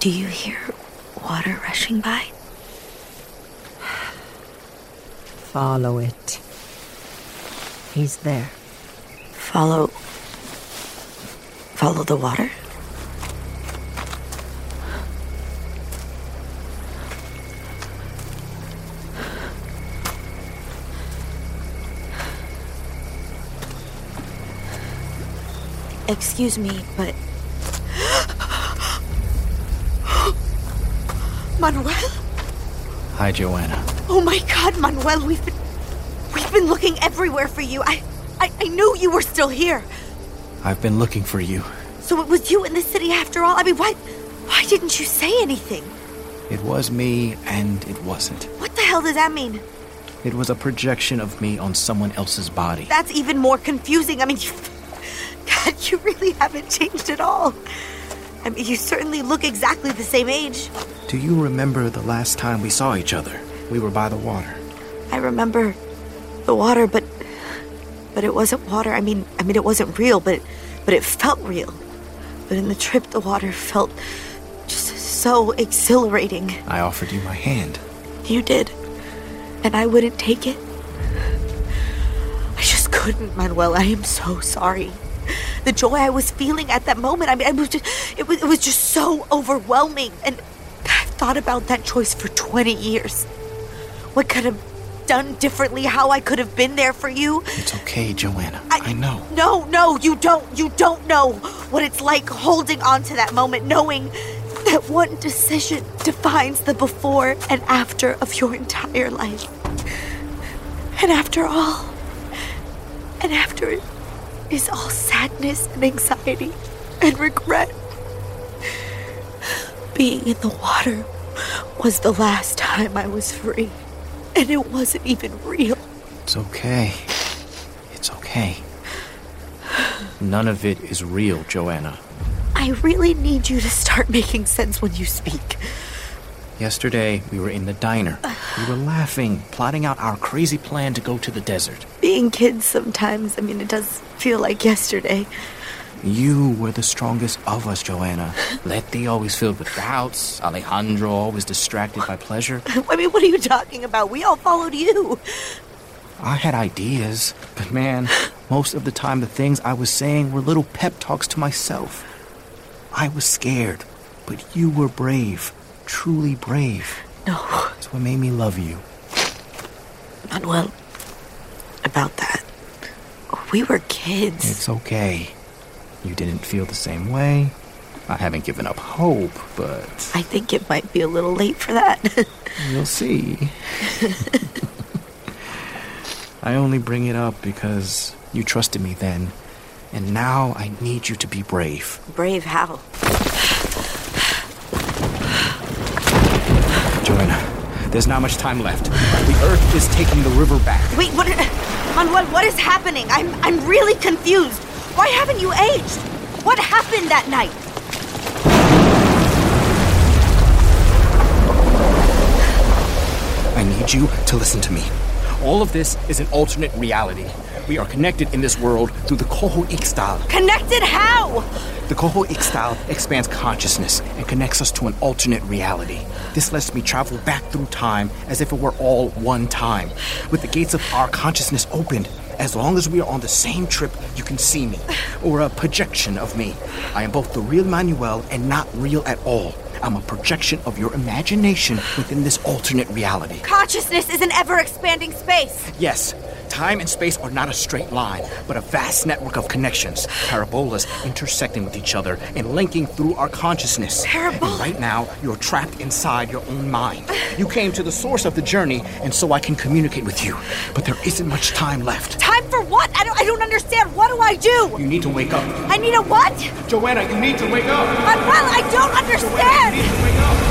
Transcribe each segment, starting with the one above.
Do you hear water rushing by? Follow it. He's there. Follow. Follow the water? Excuse me, but. Manuel? Hi, Joana. Oh my god, Manuel, we've been. We've been looking everywhere for you. I. I, I knew you were still here. I've been looking for you. So it was you in the city after all? I mean, why. Why didn't you say anything? It was me, and it wasn't. What the hell does that mean? It was a projection of me on someone else's body. That's even more confusing. I mean, you. God, you really haven't changed at all. I mean, you certainly look exactly the same age. Do you remember the last time we saw each other? We were by the water. I remember the water, but but it wasn't water. I mean, I mean it wasn't real, but but it felt real. But in the trip, the water felt just so exhilarating. I offered you my hand. You did, and I wouldn't take it. I just couldn't, Manuel. I am so sorry. The joy I was feeling at that moment, I mean, I was just, it was, it was just so overwhelming. And thought about that choice for 20 years. What could have done differently, how I could have been there for you. It's okay, Joana. I, know. No, no, you don't. You don't know what it's like holding on to that moment, knowing that one decision defines the before and after of your entire life. And after all, and after it is all sadness and anxiety and regret. Being in the water was the last time I was free, and it wasn't even real. It's okay. It's okay. None of it is real, Joana. I really need you to start making sense when you speak. Yesterday, we were in the diner. We were laughing, plotting out our crazy plan to go to the desert. Being kids sometimes, I mean, it does feel like yesterday. You were the strongest of us, Joana. Letty always filled with doubts. Alejandro always distracted by pleasure. I mean, what are you talking about? We all followed you. I had ideas, but man, most of the time the things I was saying were little pep talks to myself. I was scared, but you were brave, truly brave. No. That's what made me love you. Manuel, about that. We were kids. It's okay. You didn't feel the same way. I haven't given up hope, but I think it might be a little late for that. you'll see. I only bring it up because you trusted me then, and now I need you to be brave. Brave how? Joana, there's not much time left. The Earth is taking the river back. Wait, what? Manuel, what is happening? I'm I'm really confused. Why haven't you aged? What happened that night? I need you to listen to me. All of this is an alternate reality. We are connected in this world through the Coho Ixtal. Connected how? The Coho Ixtal expands consciousness and connects us to an alternate reality. This lets me travel back through time as if it were all one time. With the gates of our consciousness opened, as long as we are on the same trip, you can see me, or a projection of me. I am both the real Manuel and not real at all. I'm a projection of your imagination within this alternate reality. Consciousness is an ever expanding space. Yes, time and space are not a straight line, but a vast network of connections, parabolas intersecting with each other and linking through our consciousness. Parabola? And right now, you're trapped inside your own mind. You came to the source of the journey, and so I can communicate with you. But there isn't much time left. Time for what? I don't, I don't understand. What do I do? You need to wake up. I need a what? Joanna, you need to wake up. Manuel, I don't understand. You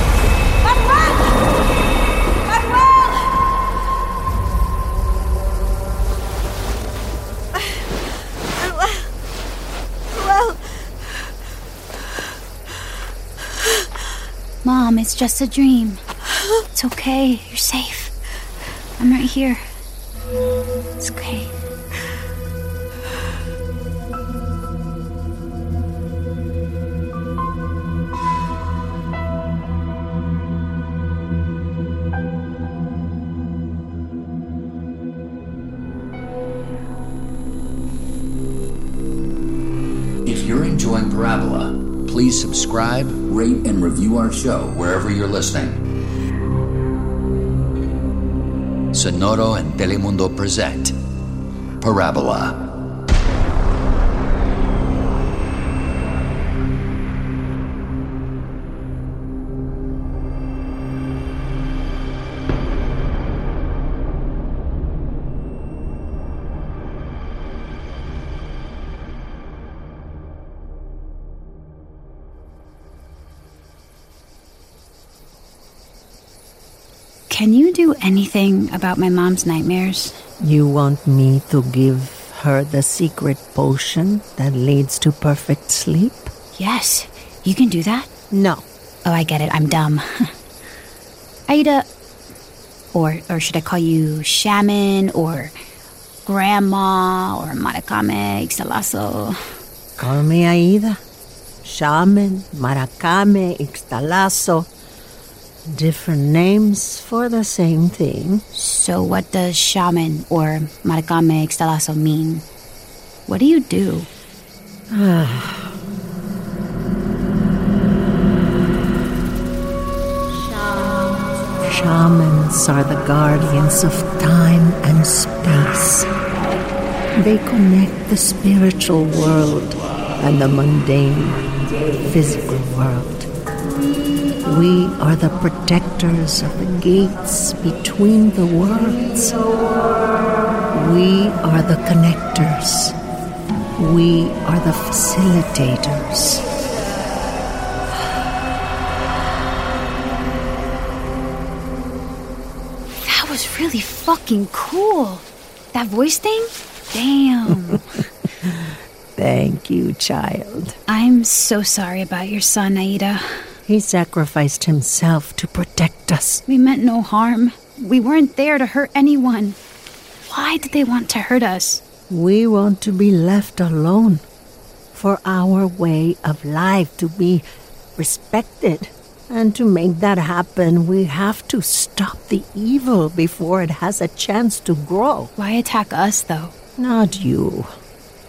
Mom, it's just a dream. It's okay. You're safe. I'm right here. It's okay. If you're enjoying Parabola, please subscribe rate, and review our show wherever you're listening. Sonoro and Telemundo present Parabola. Can you do anything about my mom's nightmares? You want me to give her the secret potion that leads to perfect sleep? Yes, you can do that. No. Oh, I get it. I'm dumb. Aida, or or should I call you shaman or grandma or maracame ixtalazo? Call me Aida. Shaman, Maracame, Ixtalazo. Different names for the same thing. So, what does shaman or maracame ixtalazo mean? What do you do? Shamans are the guardians of time and space. They connect the spiritual world and the mundane physical world. We are the protectors of the gates between the worlds. We are the connectors. We are the facilitators. That was really fucking cool. That voice thing? Damn. Thank you, child. I'm so sorry about your son, Aida. He sacrificed himself to protect us. We meant no harm. We weren't there to hurt anyone. Why did they want to hurt us? We want to be left alone for our way of life to be respected. And to make that happen, we have to stop the evil before it has a chance to grow. Why attack us, though? Not you,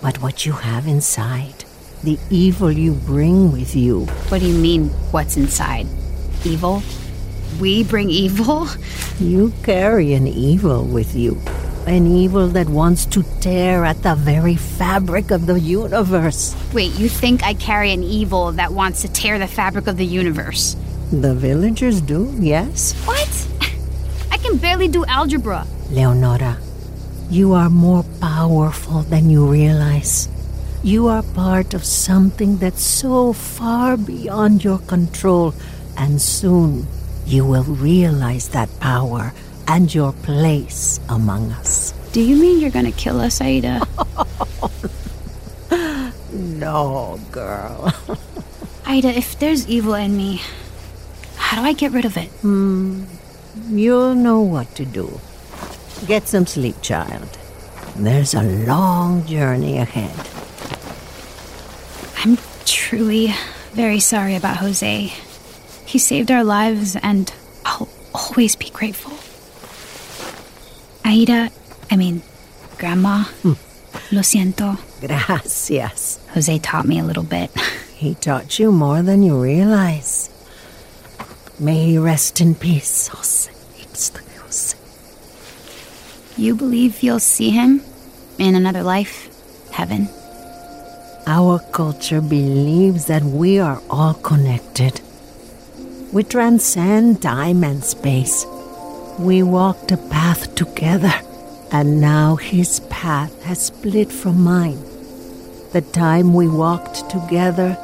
but what you have inside. The evil you bring with you. What do you mean, what's inside? Evil? We bring evil? You carry an evil with you. An evil that wants to tear at the very fabric of the universe. Wait, you think I carry an evil that wants to tear the fabric of the universe? The villagers do, yes. What? I can barely do algebra. Leonora, you are more powerful than you realize. You are part of something that's so far beyond your control, and soon you will realize that power and your place among us. Do you mean you're gonna kill us, Aida? No, girl. Aida, if there's evil in me, how do I get rid of it? Hmm, you'll know what to do. Get some sleep, child. There's a long journey ahead. Truly very sorry about Jose. He saved our lives, and I'll always be grateful. Aida, I mean, Grandma, hmm. lo siento. Gracias. Jose taught me a little bit. He taught you more than you realize. May he rest in peace, Jose. It's the Jose. You believe you'll see him in another life? Heaven? Our culture believes that we are all connected. We transcend time and space. We walked a path together, and now his path has split from mine. The time we walked together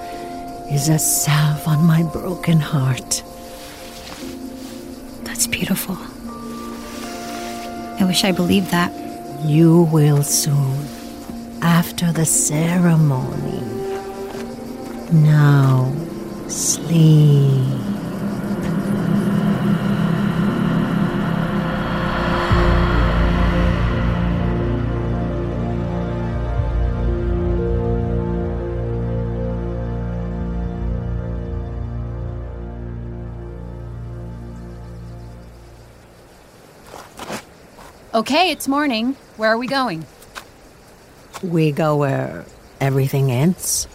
is a salve on my broken heart. That's beautiful. I wish I believed that. You will soon, after the ceremony. Now, sleep. Okay, it's morning. Where are we going? We go where everything ends.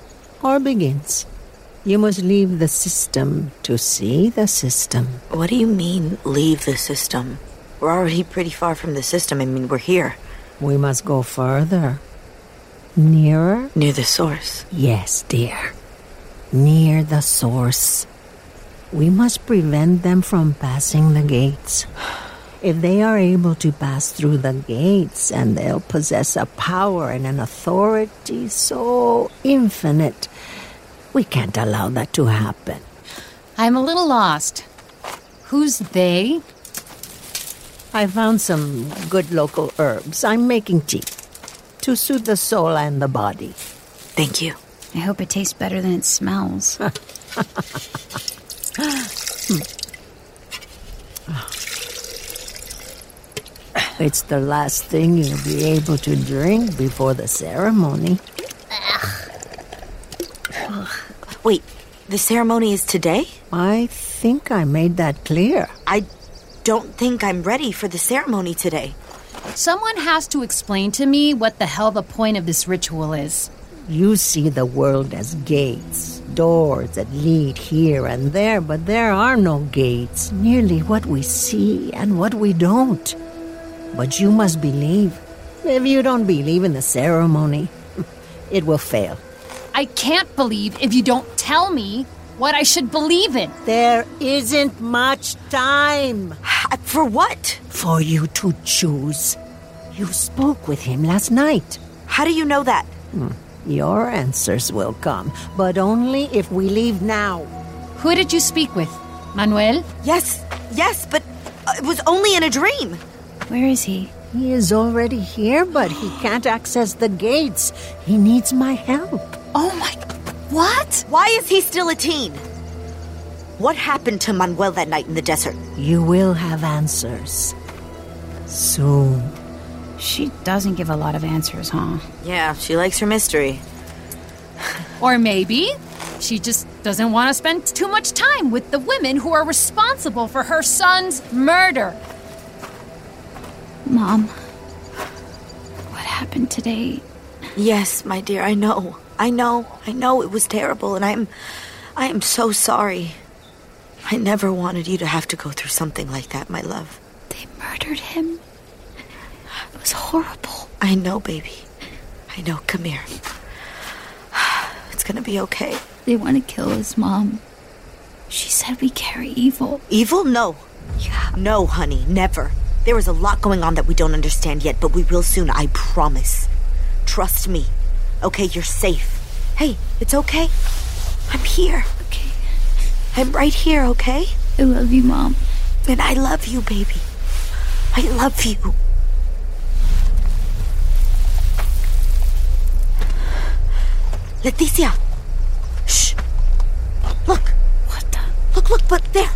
or begins. You must leave the system to see the system. What do you mean, leave the system? We're already pretty far from the system. I mean, we're here, We must go further. Nearer? near the source. Yes, dear. Near the source. We must prevent them from passing the gates. If they are able to pass through the gates, and they'll possess a power and an authority so infinite, we can't allow that to happen. I'm a little lost. Who's they? I found some good local herbs. I'm making tea to soothe the soul and the body. Thank you. I hope it tastes better than it smells. It's the last thing you'll be able to drink before the ceremony. Wait, the ceremony is today? I think I made that clear. I don't think I'm ready for the ceremony today. Someone has to explain to me what the hell the point of this ritual is. You see the world as gates, doors that lead here and there, but there are no gates. Nearly what we see and what we don't. But you must believe. If you don't believe in the ceremony, it will fail. I can't believe if you don't tell me what I should believe in. There isn't much time Uh, For what? for you to choose. You spoke with him last night. How do you know that? Your answers will come, but only if we leave now. Who did you speak with? Manuel? Yes, yes, but uh, it was only in a dream. Where is he? He is already here, but he can't access the gates. He needs my help. Oh my. What? Why is he still a teen? What happened to Manuel that night in the desert? You will have answers. Soon. She doesn't give a lot of answers, huh? Yeah, she likes her mystery. Or maybe she just doesn't want to spend too much time with the women who are responsible for her son's murder. Mom, what happened today? Yes, my dear, I know. I know. I know it was terrible and I'm I am so sorry. I never wanted you to have to go through something like that, my love. They murdered him. It was horrible. I know, baby. I know. Come here. It's gonna be okay. They want to kill us, Mom. She said we carry evil. Evil? No. Yeah. No, honey, never. There is a lot going on that we don't understand yet, but we will soon, I promise. Trust me. Okay, you're safe. Hey, it's okay. I'm here. Okay. I'm right here, okay? I love you, Mom. And I love you, baby. I love you. Leticia! Shh! Look! What the? Look, look, but there!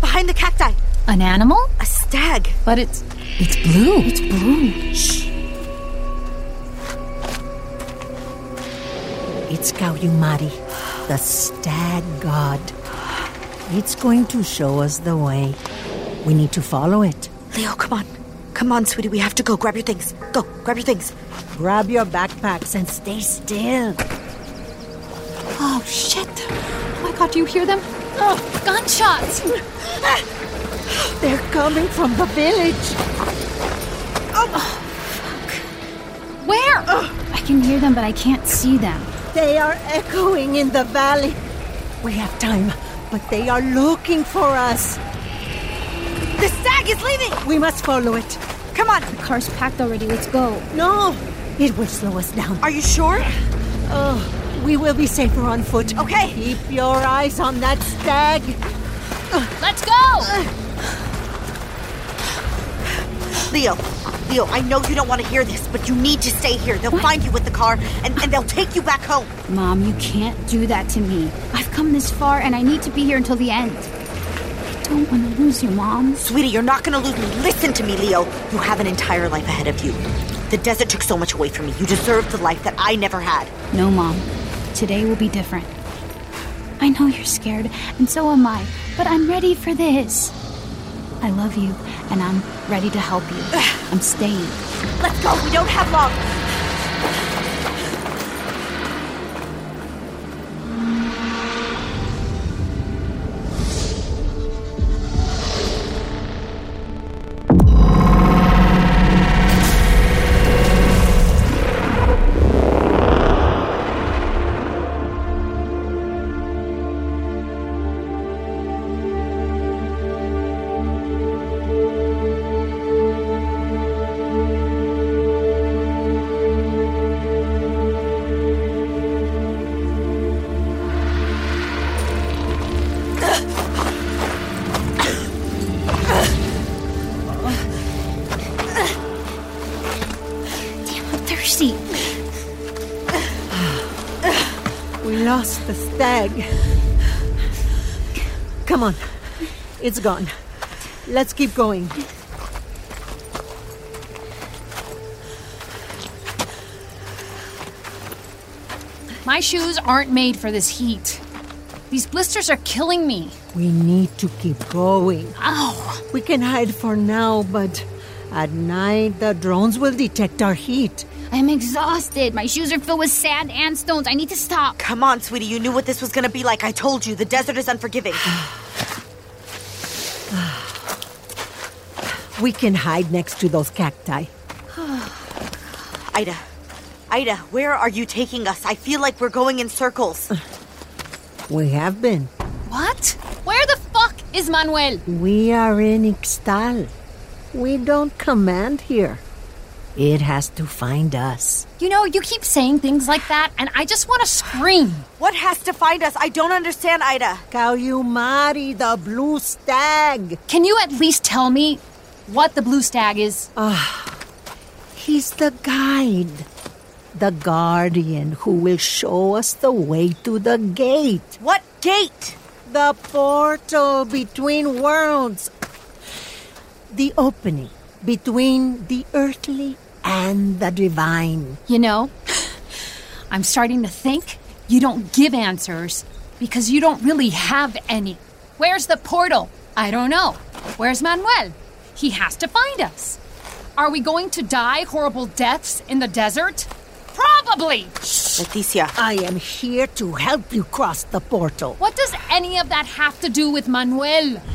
Behind the cacti! An animal? A stag! But it's. It's blue. It's blue. Shh. It's Kauyumari, the stag god. It's going to show us the way. We need to follow it. Leo, come on. Come on, sweetie, we have to go. Grab your things. Go, grab your things. Grab your backpacks and stay still. Oh, shit. Oh my god, do you hear them? Oh, gunshots! They're coming from the village. Oh, fuck. Where? I can hear them, but I can't see them. They are echoing in the valley. We have time, but they are looking for us. The stag is leaving! We must follow it. Come on! The car's packed already. Let's go. No, it will slow us down. Are you sure? Oh, we will be safer on foot. Okay. Keep your eyes on that stag. Let's go! Leo, Leo, I know you don't want to hear this, but you need to stay here. They'll find you with the car and, and they'll take you back home. Mom, you can't do that to me. I've come this far and I need to be here until the end. I don't want to lose you, Mom. Sweetie, you're not gonna lose me. Listen to me, Leo. You have an entire life ahead of you. The desert took so much away from me. You deserve the life that I never had. No, Mom. Today will be different. I know you're scared, and so am I, but I'm ready for this. I love you, and I'm ready to help you. I'm staying. Let's go. We don't have long. Stag. Come on. It's gone. Let's keep going. My shoes aren't made for this heat. These blisters are killing me. We need to keep going. Ow! We can hide for now, but at night the drones will detect our heat. I'm exhausted. My shoes are filled with sand and stones. I need to stop. Come on, sweetie. You knew what this was gonna be like. I told you. The desert is unforgiving. We can hide next to those cacti. Aida. Aida, where are you taking us? I feel like we're going in circles. We have been. What? Where the fuck is Manuel? We are in Ixtal. We don't command here. It has to find us. You know, you keep saying things like that, and I just want to scream. What has to find us? I don't understand, Aida. Kauyumari, the blue stag. Can you at least tell me what the blue stag is? Ah, he's the guide, the guardian who will show us the way to the gate, What gate? the portal between worlds, the opening between the earthly and the divine. You know, I'm starting to think you don't give answers because you don't really have any. Where's the portal? I don't know. Where's Manuel? He has to find us. Are we going to die horrible deaths in the desert? Probably. Leticia. I am here to help you cross the portal. What does any of that have to do with Manuel?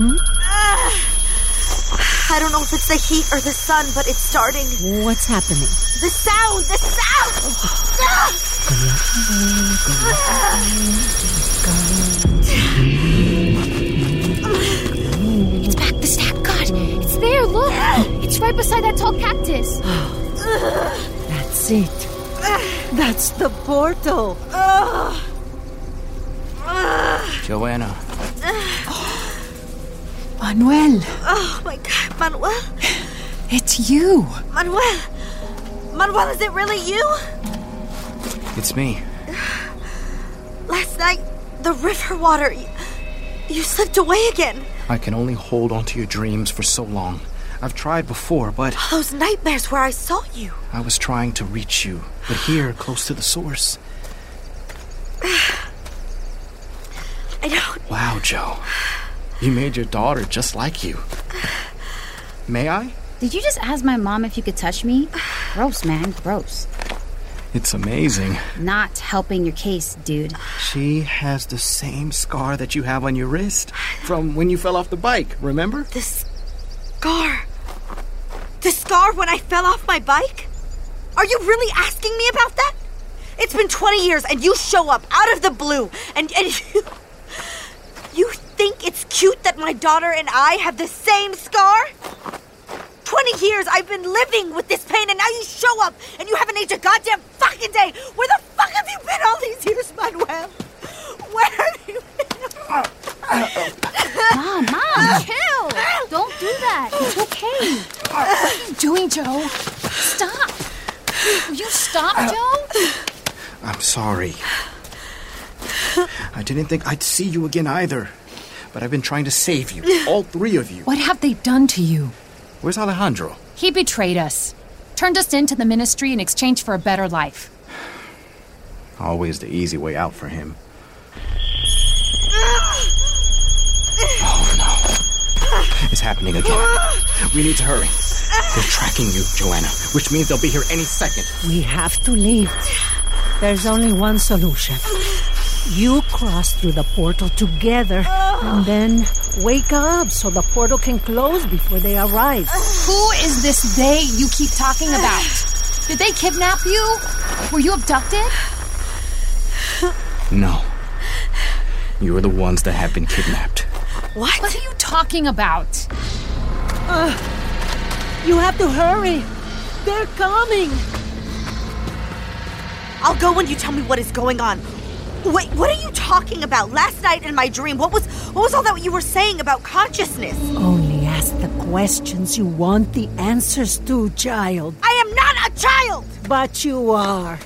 Hmm? I don't know if it's the heat or the sun, but it's starting. What's happening? The sound! The sound! It's back. The stag. God, it's there. Look. It's right beside that tall cactus. That's it. That's the portal. Joana, oh, Manuel, Oh my god, Manuel! it's you. Manuel! Manuel, is it really you? it's me. Last night, the river water. You, you slipped away again. I can only hold on to your dreams for so long. I've tried before, but oh, Those nightmares where I saw you. I was trying to reach you. But here, close to the source. I don't. Wow, Joe. You made your daughter just like you. May I? Did you just ask my mom if you could touch me? Gross, man. Gross. It's amazing. Not helping your case, dude. She has the same scar that you have on your wrist from when you fell off the bike, remember? The scar. The scar when I fell off my bike? Are you really asking me about that? It's been 20 years and you show up out of the blue and, and you. You think it's cute that my daughter and I have the same scar? 20 years I've been living with this pain and now you show up and you haven't aged a goddamn fucking day. Where the fuck have you been all these years, Manuel? Where have you been? Mom, mom, chill. Don't do that. It's okay. What are you doing, Joe? Stop. Will you stop, Joe? I'm sorry. I didn't think I'd see you again either. But I've been trying to save you, all three of you. What have they done to you? Where's Alejandro? He betrayed us, turned us into the ministry in exchange for a better life. Always the easy way out for him. Oh no. It's happening again. We need to hurry. They're tracking you, Joana, which means they'll be here any second. We have to leave. There's only one solution. You cross through the portal together and then wake up so the portal can close before they arrive. Who is this they you keep talking about? Did they kidnap you? Were you abducted? No. You are the ones that have been kidnapped. What? What are you talking about? You have to hurry. They're coming. I'll go when you tell me what is going on. Wait, what are you talking about? Last night in my dream, what was what was all that you were saying about consciousness? Only ask the questions you want the answers to, child. I am not a child! But you are.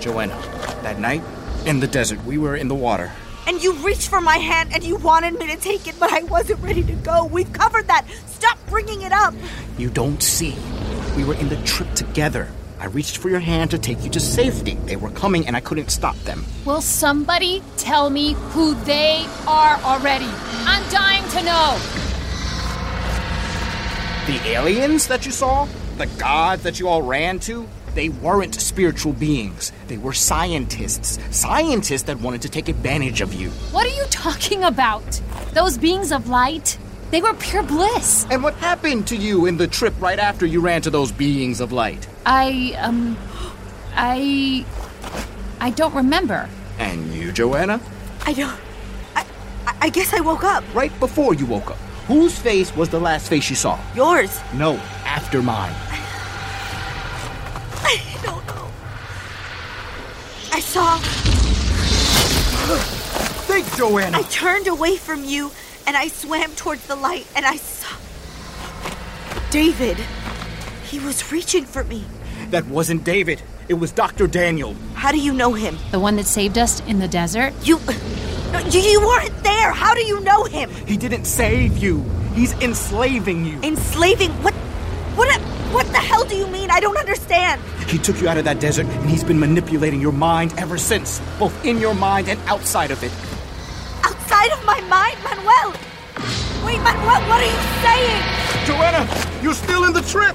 Joana, that night in the desert, we were in the water. And you reached for my hand and you wanted me to take it, but I wasn't ready to go. We've covered that. Stop bringing it up. You don't see. We were in the trip together. I reached for your hand to take you to safety. They were coming and I couldn't stop them. Will somebody tell me who they are already? I'm dying to know. The aliens that you saw? The gods that you all ran to? They weren't spiritual beings. They were scientists. Scientists that wanted to take advantage of you. What are you talking about? Those beings of light? They were pure bliss. And what happened to you in the trip right after you ran to those beings of light? I, um, I. I don't remember. And you, Joana? I don't. I, I- I guess I woke up. Right before you woke up. Whose face was the last face you saw? Yours. No, after mine. I don't know. I saw. Think, Joana! I turned away from you and I swam towards the light and I saw. David. He was reaching for me. That wasn't David. It was Dr. Daniel. How do you know him? The one that saved us in the desert? You. No, you, you weren't there. How do you know him? He didn't save you. He's enslaving you. Enslaving? What? What? What the hell do you mean? I don't understand. He took you out of that desert and he's been manipulating your mind ever since, both in your mind and outside of it. Outside of my mind, Manuel. Wait, Manuel, what are you saying? Joana, you're still in the trip!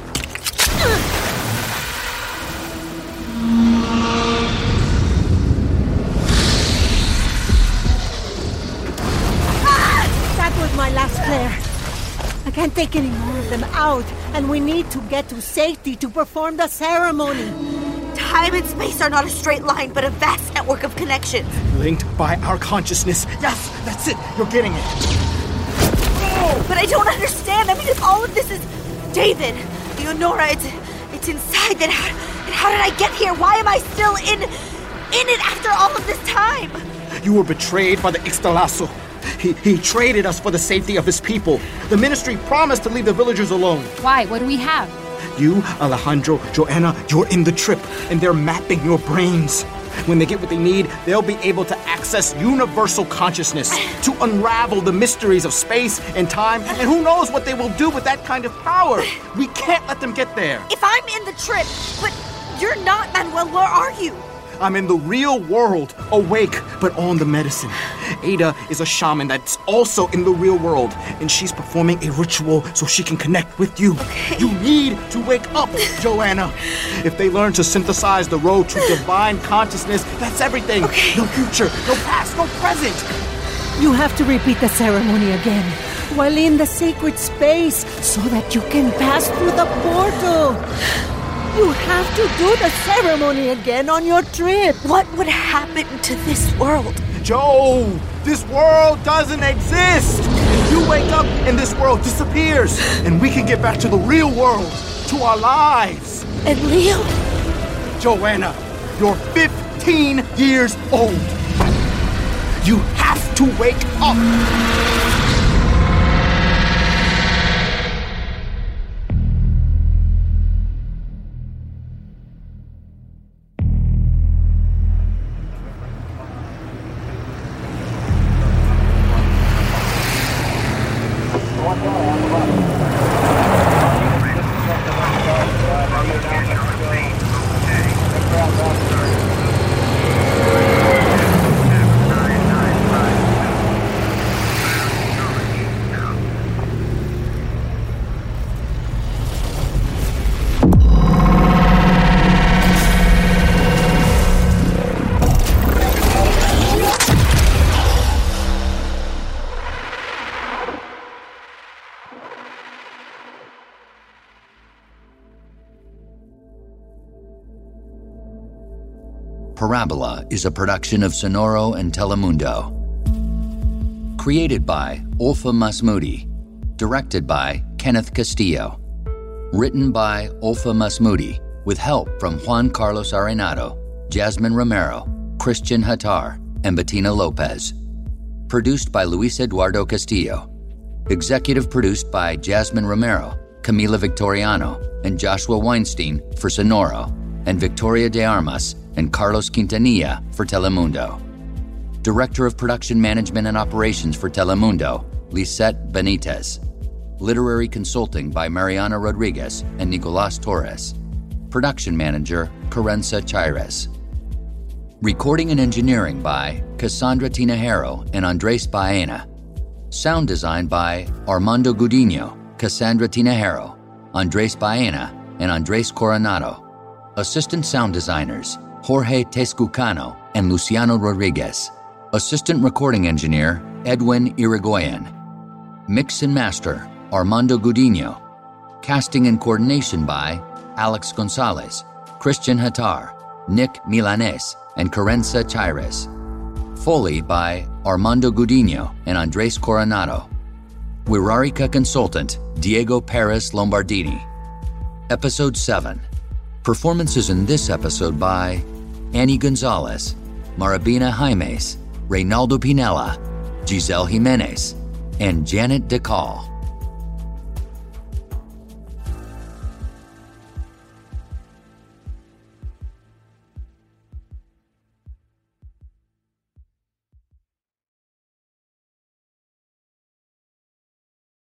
That was my last flare. I can't take any more of them out, and we need to get to safety to perform the ceremony. Time and space are not a straight line, but a vast network of connections. Linked by our consciousness. Yes, that's it. You're getting it. But I don't understand. I mean, if all of this is David, Leonora, it's it's inside. Then how, then how did I get here? Why am I still in in it after all of this time? You were betrayed by the Ixtalazo. He, he traded us for the safety of his people. The ministry promised to leave the villagers alone. Why? What do we have? You, Alejandro, Joana, you're in the trip, and they're mapping your brains. When they get what they need, they'll be able to access universal consciousness to unravel the mysteries of space and time, and who knows what they will do with that kind of power. We can't let them get there. If I'm in the trip, but you're not, Manuel, where are you? I'm in the real world, awake, but on the medicine. Aida is a shaman that's also in the real world, and she's performing a ritual so she can connect with you. You need to wake up, Joana. If they learn to synthesize the road to divine consciousness, that's everything. No future, no past, no present. You have to repeat the ceremony again while in the sacred space so that you can pass through the portal. You have to do the ceremony again on your trip. What would happen to this world? Joe, this world doesn't exist. If You wake up and this world disappears, and we can get back to the real world, to our lives. And Leo? Joana, you're 15 years old. You have to wake up. Is a production of Sonoro and Telemundo. Created by Olfa Masmoudi. Directed by Kenneth Castillo. Written by Olfa Masmoudi with help from Juan Carlos Arenado, Jasmine Romero, Christian Hattar, and Bettina Lopez. Produced by Luis Eduardo Castillo. Executive produced by Jasmine Romero, Camila Victoriano and Joshua Weinstein for Sonoro, and Victoria de Armas and Carlos Quintanilla for Telemundo. Director of Production Management and Operations for Telemundo, Lisette Benitez. Literary consulting by Mariana Rodriguez and Nicolas Torres. Production Manager, Carenza Chaires. Recording and engineering by Cassandra Tinajero and Andres Baena. Sound design by Armando Gudino, Cassandra Tinajero, Andres Baena, and Andres Coronado. Assistant sound designers Jorge Tescucano and Luciano Rodriguez. Assistant recording engineer Edwin Irigoyen. Mix and master Armando Gudino. Casting and coordination by Alex Gonzalez, Christian Hattar, Nick Milanes, and Carenza Chaires. Foley by Armando Gudino and Andres Coronado. Wixárika consultant Diego Perez Lombardini. Episode 7. Performances in this episode by Annie Gonzalez, Marabina Jaimes, Reynaldo Pinella, Giselle Jimenez, and Janet DeCall.